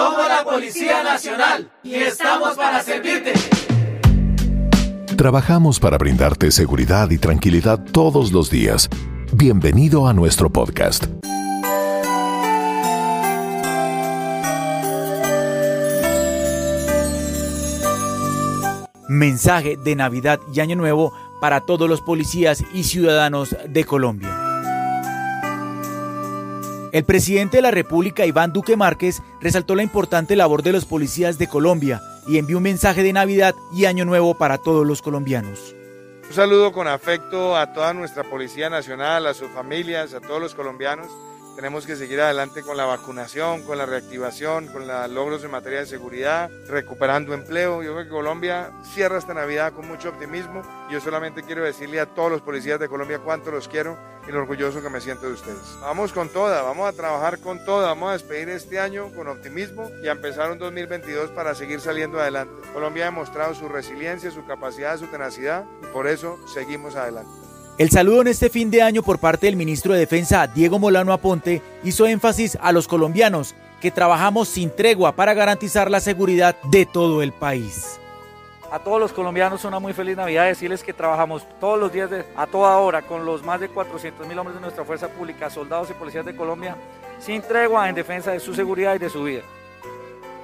Somos la Policía Nacional y estamos para servirte. Trabajamos para brindarte seguridad y tranquilidad todos los días. Bienvenido a nuestro podcast. Mensaje de Navidad y Año Nuevo para todos los policías y ciudadanos de Colombia. El presidente de la República, Iván Duque Márquez, resaltó la importante labor de los policías de Colombia y envió un mensaje de Navidad y Año Nuevo para todos los colombianos. Un saludo con afecto a toda nuestra Policía Nacional, a sus familias, a todos los colombianos. Tenemos que seguir adelante con la vacunación, con la reactivación, con los logros en materia de seguridad, recuperando empleo. Yo creo que Colombia cierra esta Navidad con mucho optimismo. Yo solamente quiero decirle a todos los policías de Colombia cuánto los quiero y lo orgulloso que me siento de ustedes. Vamos con toda, vamos a trabajar con toda, vamos a despedir este año con optimismo y a empezar un 2022 para seguir saliendo adelante. Colombia ha demostrado su resiliencia, su capacidad, su tenacidad y por eso seguimos adelante. El saludo en este fin de año por parte del ministro de Defensa, Diego Molano Aponte, hizo énfasis a los colombianos que trabajamos sin tregua para garantizar la seguridad de todo el país. A todos los colombianos una muy feliz Navidad, decirles que trabajamos todos los días a toda hora con los más de 400 mil hombres de nuestra fuerza pública, soldados y policías de Colombia, sin tregua en defensa de su seguridad y de su vida.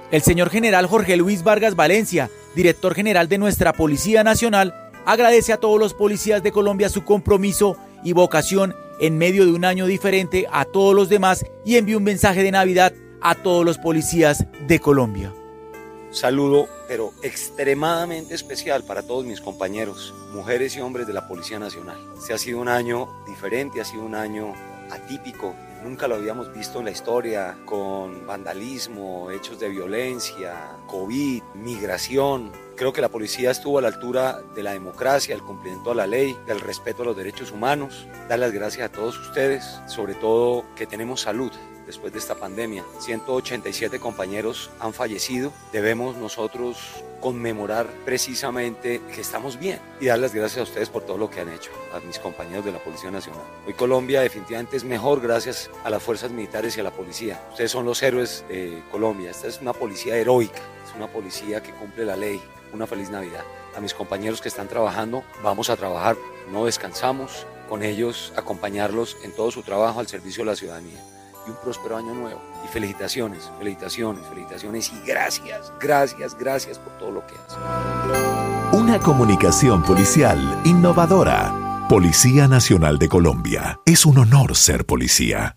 El señor general Jorge Luis Vargas Valencia, director general de nuestra Policía Nacional, agradece a todos los policías de Colombia su compromiso y vocación en medio de un año diferente a todos los demás y envió un mensaje de Navidad a todos los policías de Colombia. Saludo, pero extremadamente especial para todos mis compañeros, mujeres y hombres de la Policía Nacional. Este ha sido un año diferente, ha sido un año atípico. Nunca lo habíamos visto en la historia con vandalismo, hechos de violencia, COVID, migración, Creo que la policía estuvo a la altura de la democracia, el cumplimiento a la ley, del respeto a los derechos humanos. Dar las gracias a todos ustedes, sobre todo que tenemos salud después de esta pandemia. 187 compañeros han fallecido. Debemos nosotros conmemorar precisamente que estamos bien y dar las gracias a ustedes por todo lo que han hecho, a mis compañeros de la Policía Nacional. Hoy Colombia definitivamente es mejor gracias a las fuerzas militares y a la policía. Ustedes son los héroes de Colombia. Esta es una policía heroica, es una policía que cumple la ley, una feliz Navidad. A mis compañeros que están trabajando, vamos a trabajar, no descansamos, con ellos acompañarlos en todo su trabajo al servicio de la ciudadanía. Y un próspero año nuevo. Y felicitaciones, felicitaciones, felicitaciones y gracias, gracias, gracias por todo lo que hacen. Una comunicación policial innovadora. Policía Nacional de Colombia. Es un honor ser policía.